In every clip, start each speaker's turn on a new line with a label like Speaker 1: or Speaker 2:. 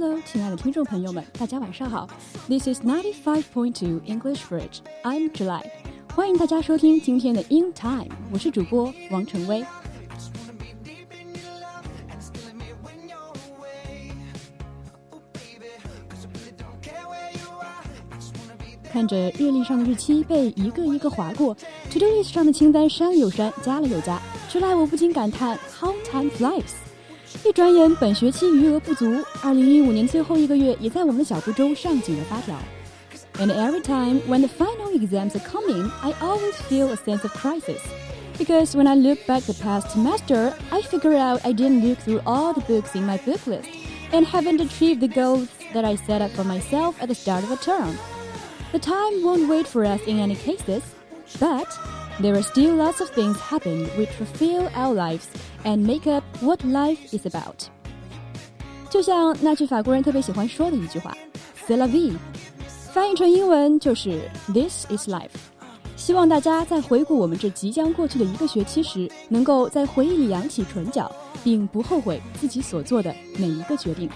Speaker 1: Hello，亲爱的听众朋友们，大家晚上好。This is ninety five point two English Bridge. I'm July，欢迎大家收听今天的 In Time，我是主播王晨威。看着日历上的日期被一个一个划过，To Do List 上的清单删了又删，加了又加，July 我不禁感叹 How time flies。一转眼，本学期余额不足，二零一五年最后一个月也在我们的小步中上紧了发条。And every time when the final exams are coming, I always feel a sense of crisis. Because when I look back the past semester, I figure out I didn't look through all the books in my book list and haven't achieved the goals that I set up for myself at the start of a term. The time won't wait for us in any cases, but there are still lots of things happen which fulfill our lives and make up what life is about。就像那句法国人特别喜欢说的一句话 "C'est la vie"，翻译成英文就是 "This is life"。希望大家在回顾我们这即将过去的一个学期时，能够在回忆里扬起唇角，并不后悔自己所做的每一个决定。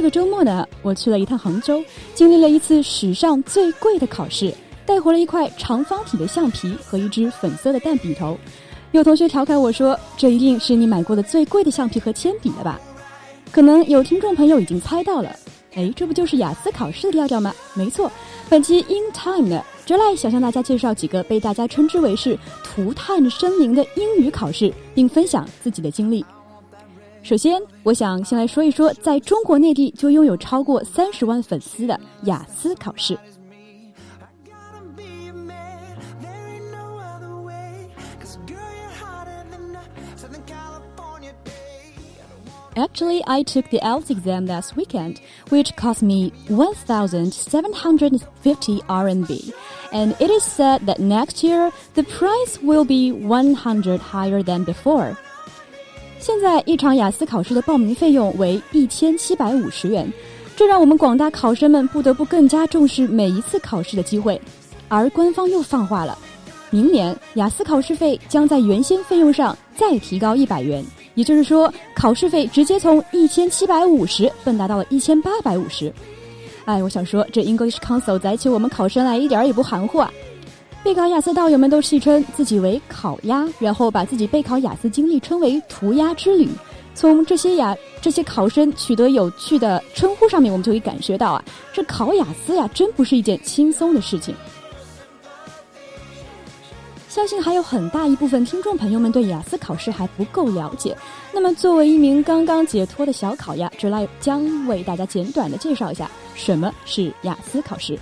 Speaker 1: 这个周末呢，我去了一趟杭州，经历了一次史上最贵的考试，带回了一块长方体的橡皮和一支粉色的淡笔头。有同学调侃我说：“这一定是你买过的最贵的橡皮和铅笔了吧？”可能有听众朋友已经猜到了，哎，这不就是雅思考试的调调吗？没错，本期 In Time 呢，就来想向大家介绍几个被大家称之为是“涂炭生灵”的英语考试，并分享自己的经历。首先，我想先来说一说，在中国内地就拥有超过三十万粉丝的雅思考试。Actually, I took the IELTS exam last weekend, which cost me 1,750 RMB. And it is said that next year, the price will be 100 higher than before. 现在一场雅思考试的报名费用为一千七百五十元，这让我们广大考生们不得不更加重视每一次考试的机会。而官方又放话了，明年雅思考试费将在原先费用上再提高一百元，也就是说，考试费直接从一千七百五十蹦达到了一千八百五十。哎，我想说，这 English Council 载起我们考生来一点也不含糊啊！备考雅思道友们都戏称自己为“烤鸭”，然后把自己备考雅思经历称为“涂鸦之旅”。从这些雅这些考生取得有趣的称呼上面，我们就可以感觉到啊，这考雅思呀，真不是一件轻松的事情。相信还有很大一部分听众朋友们对雅思考试还不够了解。那么，作为一名刚刚解脱的小烤鸭，这来将为大家简短的介绍一下什么是雅思考试。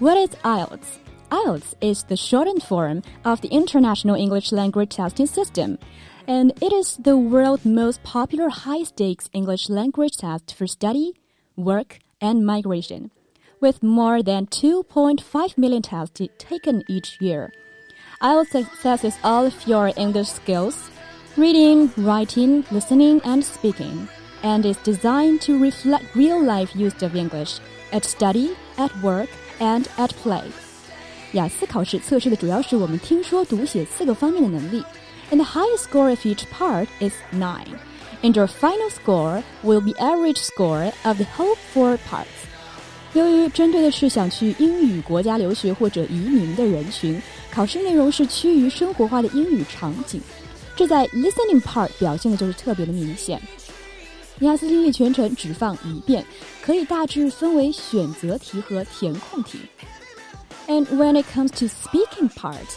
Speaker 1: What is IELTS? IELTS is the shortened form of the International English Language Testing System, and it is the world's most popular high stakes English language test for study, work, and migration, with more than 2.5 million tests taken each year. IELTS assesses all of your English skills reading, writing, listening, and speaking, and is designed to reflect real life use of English at study, at work, and at play。雅思考试测试的主要是我们听说读写四个方面的能力，and the highest score of each part is nine. And your final score will be average score of the whole four parts. 由于针对的是想去英语国家留学或者移民的人群，考试内容是趋于生活化的英语场景，这在 listening part 表现的就是特别的明显。 雅思听力全程只放一遍，可以大致分为选择题和填空题。And when it comes to speaking part,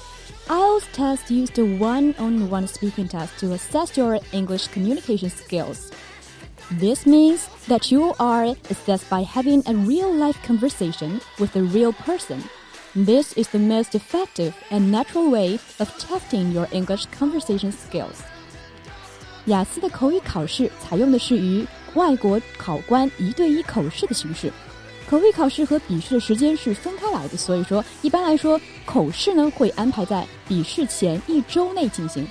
Speaker 1: IELTS test used a one-on-one speaking test to assess your English communication skills. This means that you are assessed by having a real-life conversation with a real person. This is the most effective and natural way of testing your English conversation skills. 雅思的口语考试采用的是与外国考官一对一口试的形式。口语考试和笔试的时间是分开来的，所以说一般来说，口试呢会安排在笔试前一周内进行。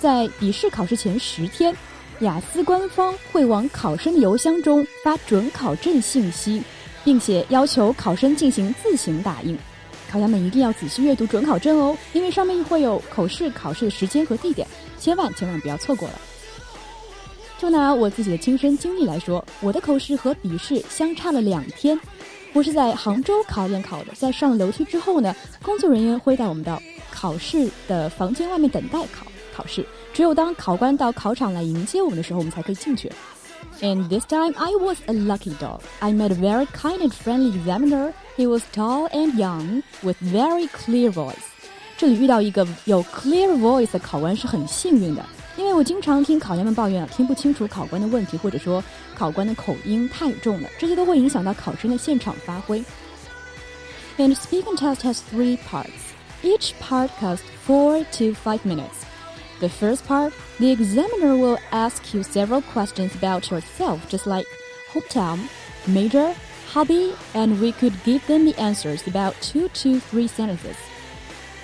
Speaker 1: 在笔试考试前十天，雅思官方会往考生的邮箱中发准考证信息，并且要求考生进行自行打印。考生们一定要仔细阅读准考证哦，因为上面会有口试考试的时间和地点，千万千万不要错过了。就拿我自己的亲身经历来说，我的口试和笔试相差了两天。我是在杭州考点考的，在上楼梯之后呢，工作人员会带我们到考试的房间外面等待考考试。只有当考官到考场来迎接我们的时候，我们才可以进去。And this time I was a lucky dog. I met a very kind and friendly examiner. He was tall and young, with very clear voice. 这里遇到一个有 clear voice 的考官是很幸运的。因为我经常听考员们抱怨啊，听不清楚考官的问题，或者说考官的口音太重了，这些都会影响到考生的现场发挥。And speaking test has three parts. Each part costs four to five minutes. The first part, the examiner will ask you several questions about yourself, just like hometown, major, hobby, and we could give them the answers about two to three sentences.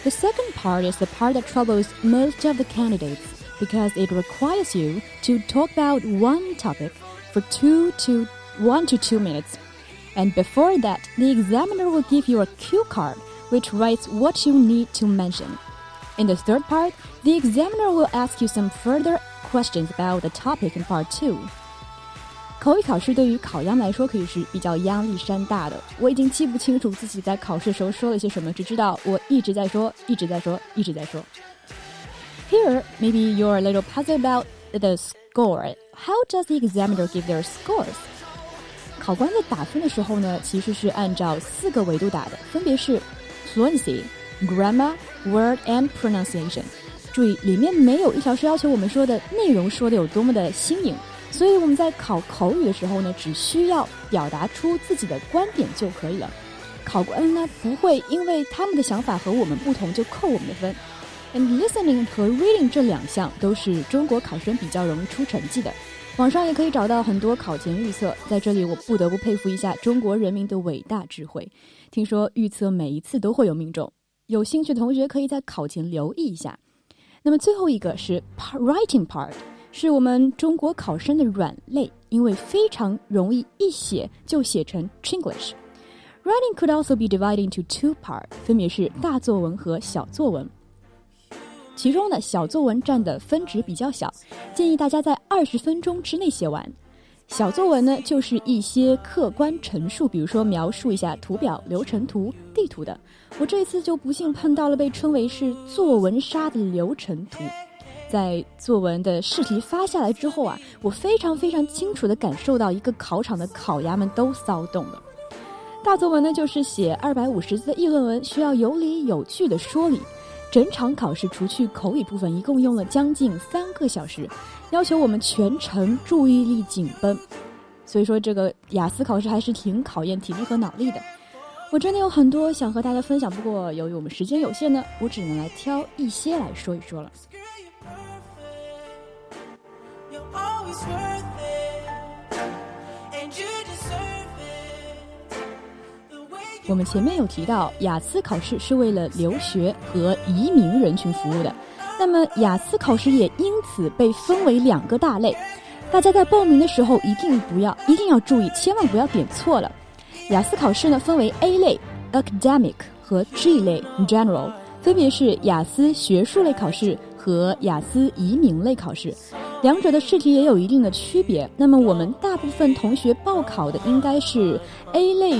Speaker 1: The second part is the part that troubles most of the candidates because it requires you to talk about one topic for two to one to two minutes. And before that, the examiner will give you a cue card which writes what you need to mention. In the third part, the examiner will ask you some further questions about the topic in part two. 口语考试对于考央来说可以是比较压力山大的。我已经记不清楚自己在考试时候说了些什么，只知道我一直在说，一直在说，一直在说。 Here, maybe you're a little puzzled about the score. How does the examiner give their scores? 考官在打分的时候呢，其实是按照四个维度打的，分别是 fluency、grammar、word and pronunciation。注意，里面没有一条是要求我们说的内容说的有多么的新颖，所以我们在考口语的时候呢，只需要表达出自己的观点就可以了。考官呢不会因为他们的想法和我们不同就扣我们的分。And listening 和 reading 这两项都是中国考生比较容易出成绩的。网上也可以找到很多考前预测，在这里我不得不佩服一下中国人民的伟大智慧。听说预测每一次都会有命中，有兴趣的同学可以在考前留意一下。那么最后一个是 writing part，是我们中国考生的软肋，因为非常容易一写就写成 Chinglish。Writing could also be divided into two parts，分别是大作文和小作文。其中呢，小作文占的分值比较小，建议大家在二十分钟之内写完。小作文呢，就是一些客观陈述，比如说描述一下图表、流程图、地图的。我这次就不幸碰到了被称为是作文杀的流程图。在作文的试题发下来之后啊，我非常非常清楚地感受到一个考场的考衙们都骚动了。大作文呢，就是写二百五十字的议论文，需要有理有据的说理。整场考试除去口语部分，一共用了将近三个小时，要求我们全程注意力紧绷。所以说，这个雅思考试还是挺考验体力和脑力的。我真的有很多想和大家分享，不过由于我们时间有限呢，我只能来挑一些来说一说了。我们前面有提到，雅思考试是为了留学和移民人群服务的。那么，雅思考试也因此被分为两个大类。大家在报名的时候一定不要，一定要注意，千万不要点错了。雅思考试呢，分为 A 类 （Academic） 和 G 类 （General），分别是雅思学术类考试和雅思移民类考试。两者的试题也有一定的区别。那么，我们大部分同学报考的应该是 A 类。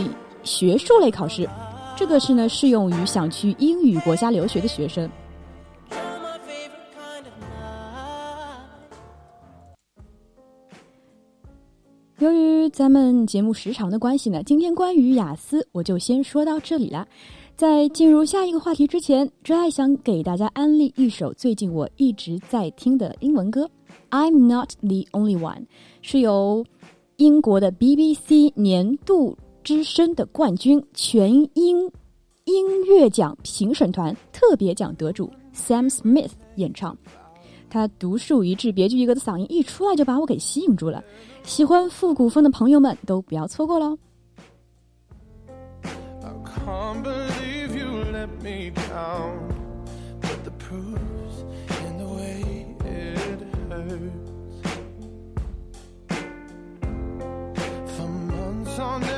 Speaker 1: 学术类考试，这个是呢适用于想去英语国家留学的学生。由于咱们节目时长的关系呢，今天关于雅思我就先说到这里了。在进入下一个话题之前，真爱想给大家安利一首最近我一直在听的英文歌，《I'm Not the Only One》，是由英国的 BBC 年度。之声的冠军，全英音乐奖评审团特别奖得主 Sam Smith 演唱，他独树一帜、别具一格的嗓音一出来就把我给吸引住了。喜欢复古风的朋友们都不要错过喽！I
Speaker 2: can't believe you let me down. But the proof's in the way it hurts. For months on end.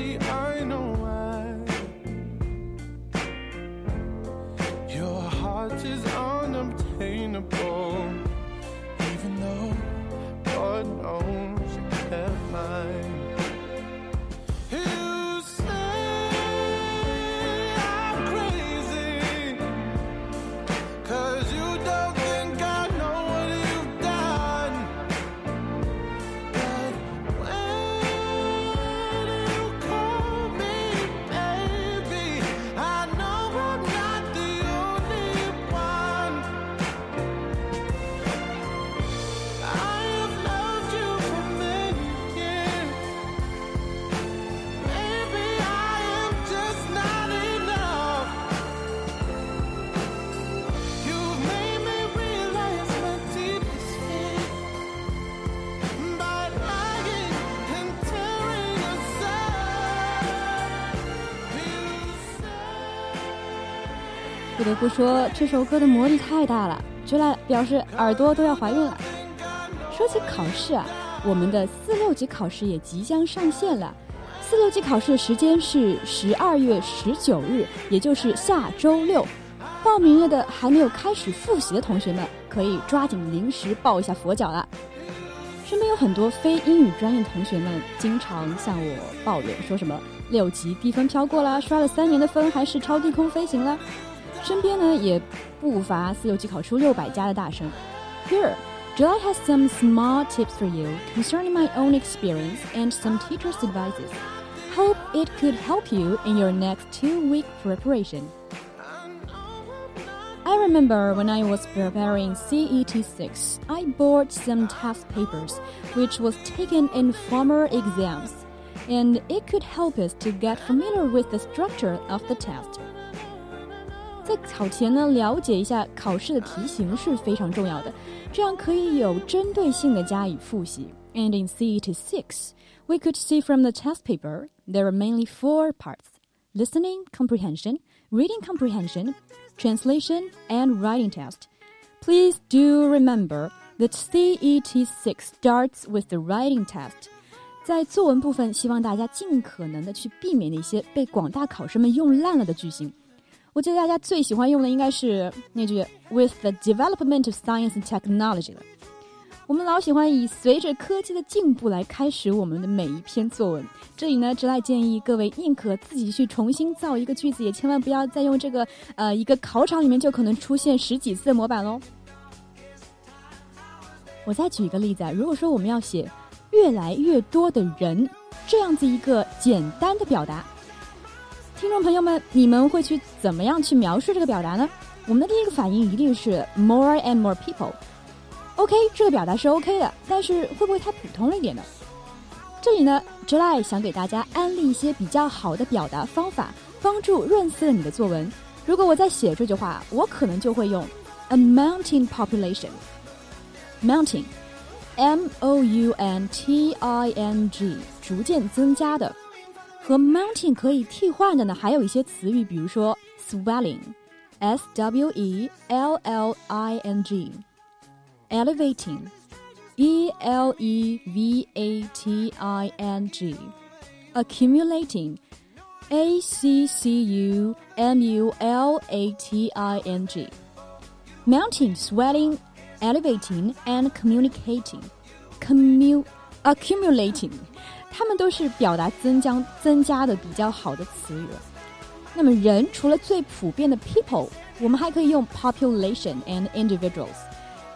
Speaker 2: sadly, I
Speaker 1: 不得不说，这首歌的魔力太大了，出来表示耳朵都要怀孕了。说起考试啊，我们的四六级考试也即将上线了。四六级考试的时间是十二月十九日，也就是下周六。报名了的还没有开始复习的同学们，可以抓紧临时抱一下佛脚了。身边有很多非英语专业同学们，经常向我抱怨，说什么六级低分飘过啦，刷了三年的分还是超低空飞行了。身边呢也不乏四六级考出六百加的大生。Here, July has some small tips for you concerning my own experience and some teachers' advices. Hope it could help you in your next two-week preparation. I remember when I was preparing CET6, I bought some test papers, which was taken in former exams, and it could help us to get familiar with the structure of the test. 在考前呢，了解一下考试的题型是非常重要的，这样可以有针对性的加以复习。And in CET 6, we could see from the test paper there are mainly four parts: listening comprehension, reading comprehension, translation, and writing test. Please do remember that CET 6 starts with the writing test. 在作文部分，希望大家尽可能的去避免那些被广大考生们用烂了的句型。 我记得大家最喜欢用的应该是那句 "With the development of science and technology" 了。我们老喜欢以随着科技的进步来开始我们的每一篇作文。这里呢，直来建议各位宁可自己去重新造一个句子，也千万不要再用这个呃一个考场里面就可能出现十几次的模板喽。我再举一个例子啊，如果说我们要写越来越多的人这样子一个简单的表达。听众朋友们，你们会去怎么样去描述这个表达呢？我们的第一个反应一定是 more and more people。OK，这个表达是 OK 的，但是会不会太普通了一点呢？这里呢，July 想给大家安利一些比较好的表达方法，帮助润色你的作文。如果我在写这句话，我可能就会用 a mounting population，mounting，m o u n t i n g，逐渐增加的。和 mounting 可以替换的呢，还有一些词语，比如说 swelling，s w e l l i n g，elevating，e l e v a t i n g，accumulating，a c c u m u l a t i n g，mounting，swelling，elevating and communicating。 accumulating， 它们都是表达增加增加的比较好的词语了。那么人除了最普遍的 people，我们还可以用 population and individuals。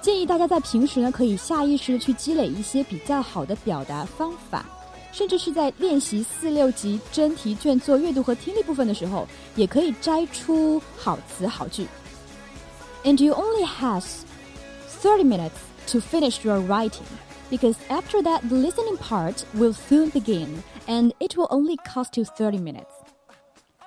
Speaker 1: 建议大家在平时呢，可以下意识的去积累一些比较好的表达方法，甚至是在练习四六级真题卷做阅读和听力部分的时候，也可以摘出好词好句。And you only have thirty minutes to finish your writing, because after that, the listening part will soon begin, and it will only cost you thirty minutes.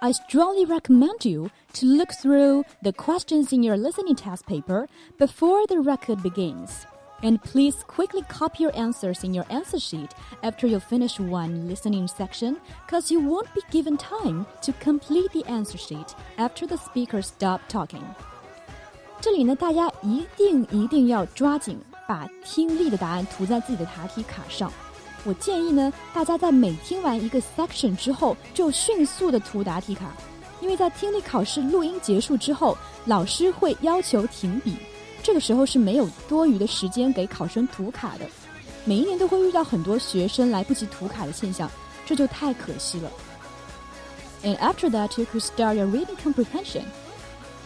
Speaker 1: I strongly recommend you to look through the questions in your listening test paper before the record begins. And please quickly copy your answers in your answer sheet after you finish one listening section, because you won't be given time to complete the answer sheet after the speaker stop talking. 这里呢，大家一定一定要抓紧 把听力的答案涂在自己的答题卡上。我建议呢，大家在每听完一个 section 之后，就迅速的涂答题卡，因为在听力考试录音结束之后，老师会要求停笔，这个时候是没有多余的时间给考生涂卡的。每一年都会遇到很多学生来不及涂卡的现象，这就太可惜了。And after that, you could start your reading comprehension.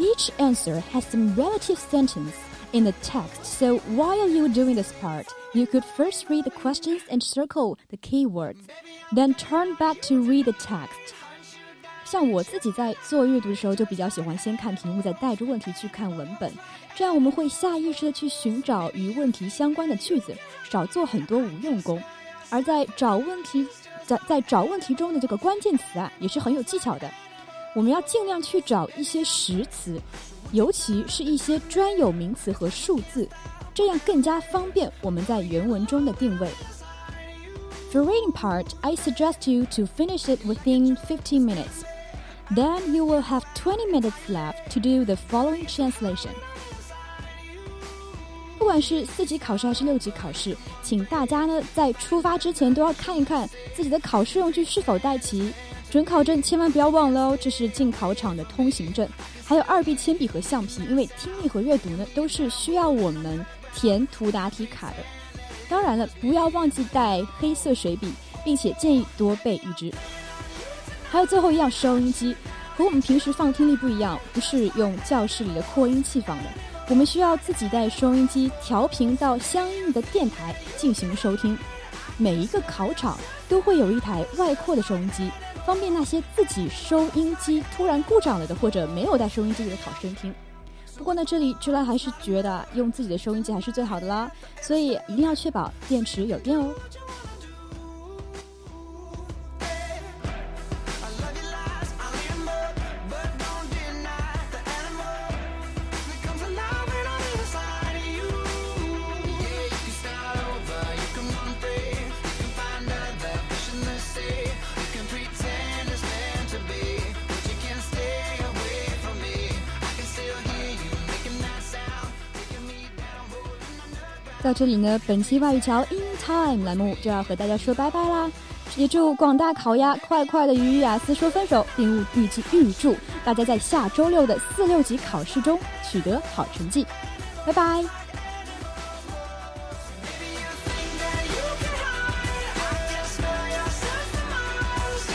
Speaker 1: Each answer has some relative sentence in the text, so while you're doing this part, you could first read the questions and circle the keywords, then turn back to read the text. 像我自己在做阅读的时候，就比较喜欢先看题目，再带着问题去看文本，这样我们会下意识的去寻找与问题相关的句子，少做很多无用功。而在找问题，在在找问题中的这个关键词啊，也是很有技巧的。我们要尽量去找一些实词，尤其是一些专有名词和数字，这样更加方便我们在原文中的定位。For reading part, I suggest you to finish it within 15 minutes. Then you will have 20 minutes left to do the following translation. 不管是四级考试还是六级考试，请大家呢在出发之前都要看一看自己的考试用具是否带齐。 准考证千万不要忘了哦，这是进考场的通行证。还有二 B 铅笔和橡皮，因为听力和阅读呢都是需要我们填涂答题卡的。当然了，不要忘记带黑色水笔，并且建议多备一支。还有最后一样，收音机和我们平时放听力不一样，不是用教室里的扩音器放的，我们需要自己带收音机调频到相应的电台进行收听。每一个考场都会有一台外扩的收音机。方便那些自己收音机突然故障了的，或者没有带收音机的考生听。不过呢，这里朱拉还是觉得用自己的收音机还是最好的啦，所以一定要确保电池有电哦。到这里呢，本期外语桥 In Time 栏目就要和大家说拜拜啦！也祝广大烤鸭快快的与雅思说分手，并预计预祝大家在下周六的四六级考试中取得好成绩。拜拜。